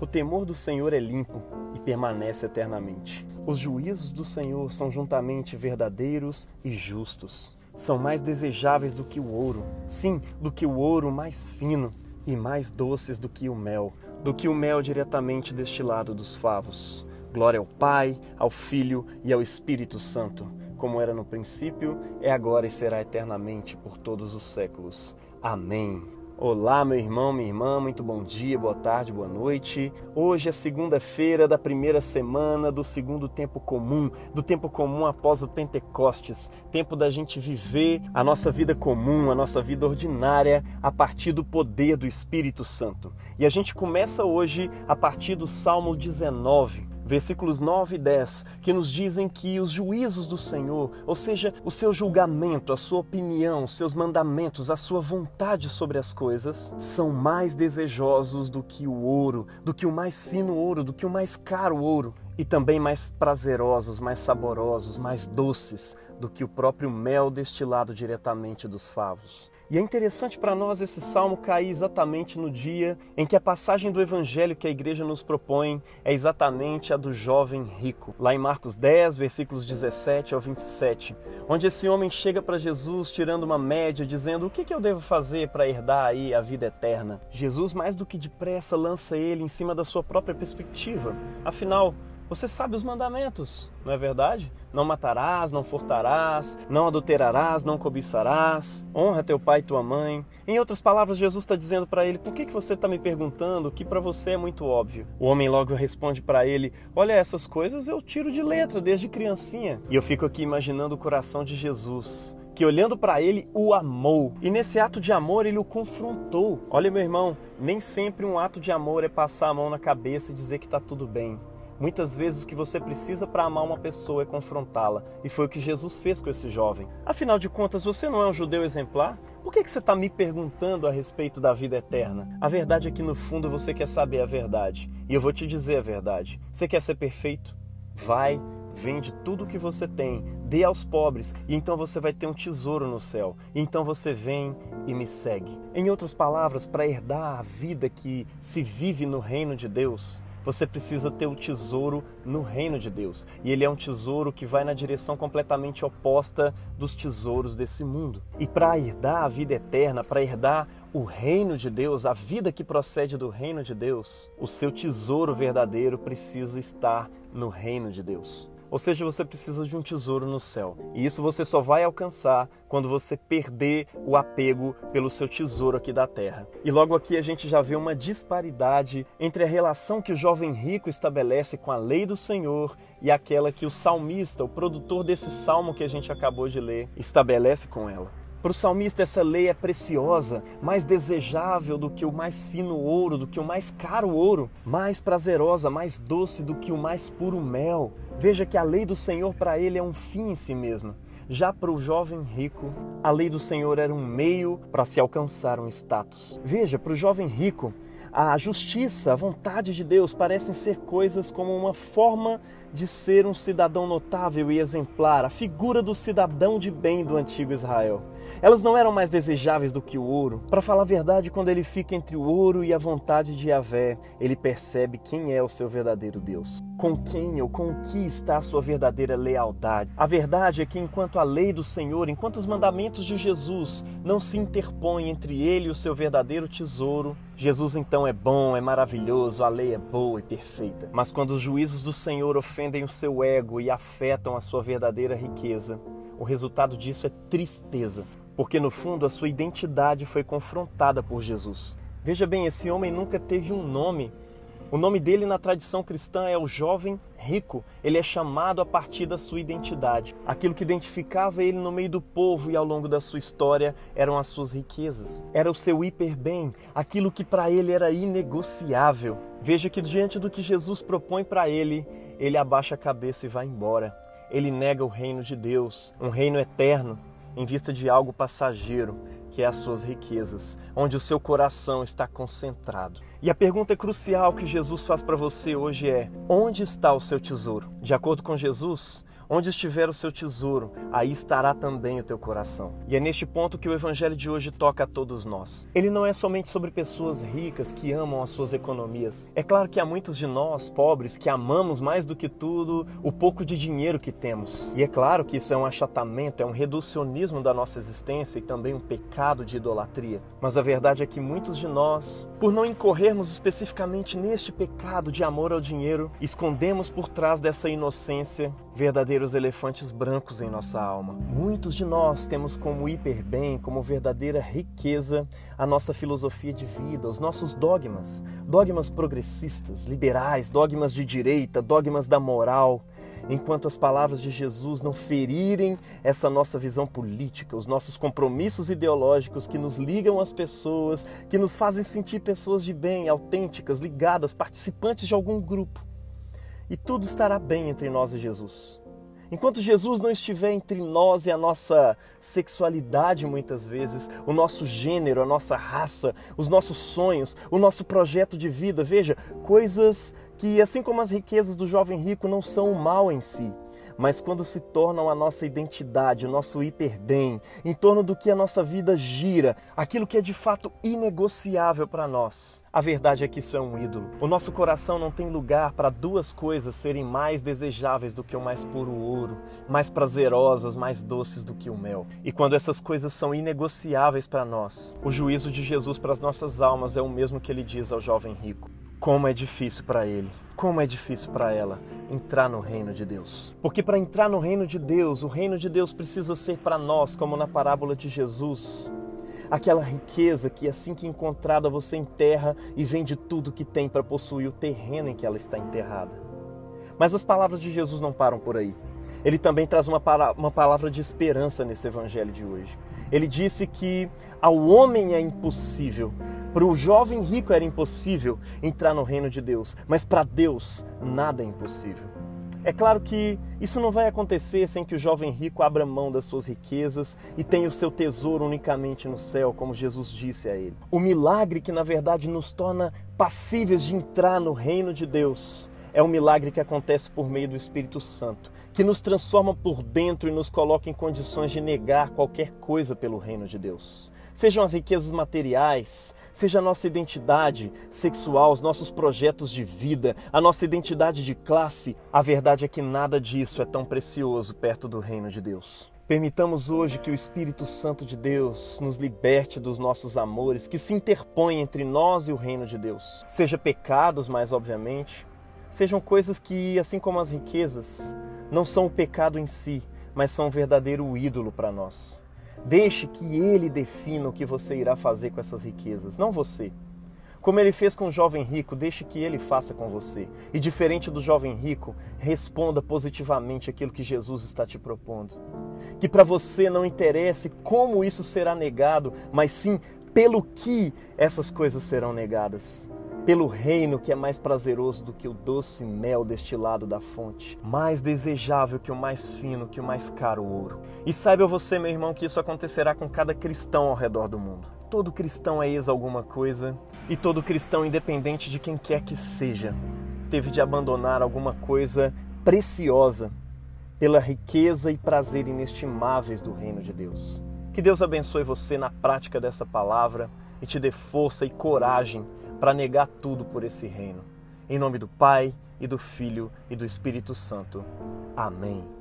O temor do Senhor é limpo e permanece eternamente. Os juízos do Senhor são juntamente verdadeiros e justos. São mais desejáveis do que o ouro, sim, do que o ouro mais fino, e mais doces do que o mel, do que o mel diretamente destilado dos favos. Glória ao Pai, ao Filho e ao Espírito Santo, como era no princípio, é agora e será eternamente por todos os séculos. Amém. Olá, meu irmão, minha irmã, muito bom dia, boa tarde, boa noite. Hoje é segunda-feira da primeira semana do segundo tempo comum, do tempo comum após o Pentecostes, tempo da gente viver a nossa vida comum, a nossa vida ordinária a partir do poder do Espírito Santo. E a gente começa hoje a partir do Salmo 19 versículos 9 e 10, que nos dizem que os juízos do Senhor, ou seja, o seu julgamento, a sua opinião, os seus mandamentos, a sua vontade sobre as coisas, são mais desejosos do que o ouro, do que o mais fino ouro, do que o mais caro ouro, e também mais prazerosos, mais saborosos, mais doces do que o próprio mel destilado diretamente dos favos. E é interessante para nós esse salmo cair exatamente no dia em que a passagem do evangelho que a igreja nos propõe é exatamente a do jovem rico. Lá em Marcos 10, versículos 17 ao 27, onde esse homem chega para Jesus tirando uma média, dizendo: O que, que eu devo fazer para herdar aí a vida eterna? Jesus, mais do que depressa, lança ele em cima da sua própria perspectiva. Afinal, você sabe os mandamentos, não é verdade? Não matarás, não furtarás, não adulterarás, não cobiçarás, honra teu pai e tua mãe. Em outras palavras, Jesus está dizendo para ele: por que, que você está me perguntando que para você é muito óbvio? O homem logo responde para ele: olha, essas coisas eu tiro de letra desde criancinha. E eu fico aqui imaginando o coração de Jesus que olhando para ele o amou. E nesse ato de amor ele o confrontou. Olha, meu irmão, nem sempre um ato de amor é passar a mão na cabeça e dizer que está tudo bem. Muitas vezes o que você precisa para amar uma pessoa é confrontá-la, e foi o que Jesus fez com esse jovem. Afinal de contas, você não é um judeu exemplar? Por que, que você está me perguntando a respeito da vida eterna? A verdade é que no fundo você quer saber a verdade, e eu vou te dizer a verdade. Você quer ser perfeito? Vai, vende tudo o que você tem, dê aos pobres, e então você vai ter um tesouro no céu. E então você vem e me segue. Em outras palavras, para herdar a vida que se vive no reino de Deus, você precisa ter o tesouro no reino de Deus. E ele é um tesouro que vai na direção completamente oposta dos tesouros desse mundo. E para herdar a vida eterna, para herdar o reino de Deus, a vida que procede do reino de Deus, o seu tesouro verdadeiro precisa estar no reino de Deus. Ou seja, você precisa de um tesouro no céu. E isso você só vai alcançar quando você perder o apego pelo seu tesouro aqui da terra. E logo aqui a gente já vê uma disparidade entre a relação que o jovem rico estabelece com a lei do Senhor e aquela que o salmista, o produtor desse salmo que a gente acabou de ler, estabelece com ela. Para o salmista, essa lei é preciosa, mais desejável do que o mais fino ouro, do que o mais caro ouro, mais prazerosa, mais doce do que o mais puro mel. Veja que a lei do Senhor para ele é um fim em si mesmo. Já para o jovem rico, a lei do Senhor era um meio para se alcançar um status. Veja, para o jovem rico, a justiça, a vontade de Deus parecem ser coisas como uma forma de ser um cidadão notável e exemplar, a figura do cidadão de bem do antigo Israel. Elas não eram mais desejáveis do que o ouro. Para falar a verdade, quando ele fica entre o ouro e a vontade de Yahvé, ele percebe quem é o seu verdadeiro Deus. Com quem ou com o que está a sua verdadeira lealdade. A verdade é que enquanto a lei do Senhor, enquanto os mandamentos de Jesus não se interpõem entre ele e o seu verdadeiro tesouro, Jesus então é bom, é maravilhoso, a lei é boa e perfeita. Mas quando os juízos do Senhor ofendem o seu ego e afetam a sua verdadeira riqueza, o resultado disso é tristeza, porque no fundo a sua identidade foi confrontada por Jesus. Veja bem, esse homem nunca teve um nome. O nome dele na tradição cristã é o jovem rico. Ele é chamado a partir da sua identidade. Aquilo que identificava ele no meio do povo e ao longo da sua história eram as suas riquezas. Era o seu hiperbem, aquilo que para ele era inegociável. Veja que diante do que Jesus propõe para ele, ele abaixa a cabeça e vai embora ele nega o reino de Deus, um reino eterno, em vista de algo passageiro, que é as suas riquezas, onde o seu coração está concentrado. E a pergunta crucial que Jesus faz para você hoje é: onde está o seu tesouro? De acordo com Jesus, Onde estiver o seu tesouro, aí estará também o teu coração. E é neste ponto que o evangelho de hoje toca a todos nós. Ele não é somente sobre pessoas ricas que amam as suas economias. É claro que há muitos de nós, pobres, que amamos mais do que tudo o pouco de dinheiro que temos. E é claro que isso é um achatamento, é um reducionismo da nossa existência e também um pecado de idolatria. Mas a verdade é que muitos de nós, por não incorrermos especificamente neste pecado de amor ao dinheiro, escondemos por trás dessa inocência verdadeiros elefantes brancos em nossa alma. Muitos de nós temos como hiperbem, como verdadeira riqueza, a nossa filosofia de vida, os nossos dogmas, dogmas progressistas, liberais, dogmas de direita, dogmas da moral. Enquanto as palavras de Jesus não ferirem essa nossa visão política, os nossos compromissos ideológicos que nos ligam às pessoas, que nos fazem sentir pessoas de bem, autênticas, ligadas, participantes de algum grupo e tudo estará bem entre nós e Jesus. Enquanto Jesus não estiver entre nós e a nossa sexualidade, muitas vezes, o nosso gênero, a nossa raça, os nossos sonhos, o nosso projeto de vida, veja, coisas que, assim como as riquezas do jovem rico, não são o mal em si, mas quando se tornam a nossa identidade, o nosso hiperbem, em torno do que a nossa vida gira, aquilo que é de fato inegociável para nós. A verdade é que isso é um ídolo. O nosso coração não tem lugar para duas coisas serem mais desejáveis do que o mais puro ouro, mais prazerosas, mais doces do que o mel. E quando essas coisas são inegociáveis para nós, o juízo de Jesus para as nossas almas é o mesmo que ele diz ao jovem rico. Como é difícil para ele, como é difícil para ela entrar no reino de Deus. Porque para entrar no reino de Deus, o reino de Deus precisa ser para nós, como na parábola de Jesus, aquela riqueza que assim que encontrada você enterra e vende tudo que tem para possuir o terreno em que ela está enterrada. Mas as palavras de Jesus não param por aí. Ele também traz uma, uma palavra de esperança nesse evangelho de hoje. Ele disse que ao homem é impossível, para o jovem rico era impossível entrar no reino de Deus, mas para Deus nada é impossível. É claro que isso não vai acontecer sem que o jovem rico abra mão das suas riquezas e tenha o seu tesouro unicamente no céu, como Jesus disse a ele. O milagre que na verdade nos torna passíveis de entrar no reino de Deus é um milagre que acontece por meio do Espírito Santo, que nos transforma por dentro e nos coloca em condições de negar qualquer coisa pelo reino de Deus sejam as riquezas materiais, seja a nossa identidade sexual, os nossos projetos de vida, a nossa identidade de classe, a verdade é que nada disso é tão precioso perto do reino de Deus. Permitamos hoje que o Espírito Santo de Deus nos liberte dos nossos amores que se interpõem entre nós e o reino de Deus. Seja pecados, mais obviamente, sejam coisas que, assim como as riquezas, não são o pecado em si, mas são um verdadeiro ídolo para nós. Deixe que ele defina o que você irá fazer com essas riquezas, não você. Como ele fez com o jovem rico, deixe que ele faça com você. E diferente do jovem rico, responda positivamente aquilo que Jesus está te propondo. Que para você não interesse como isso será negado, mas sim pelo que essas coisas serão negadas pelo reino que é mais prazeroso do que o doce mel destilado da fonte, mais desejável que o mais fino, que o mais caro ouro. E saiba você, meu irmão, que isso acontecerá com cada cristão ao redor do mundo. Todo cristão é ex alguma coisa, e todo cristão, independente de quem quer que seja, teve de abandonar alguma coisa preciosa pela riqueza e prazer inestimáveis do reino de Deus. Que Deus abençoe você na prática dessa palavra e te dê força e coragem para negar tudo por esse reino. Em nome do Pai, e do Filho e do Espírito Santo. Amém.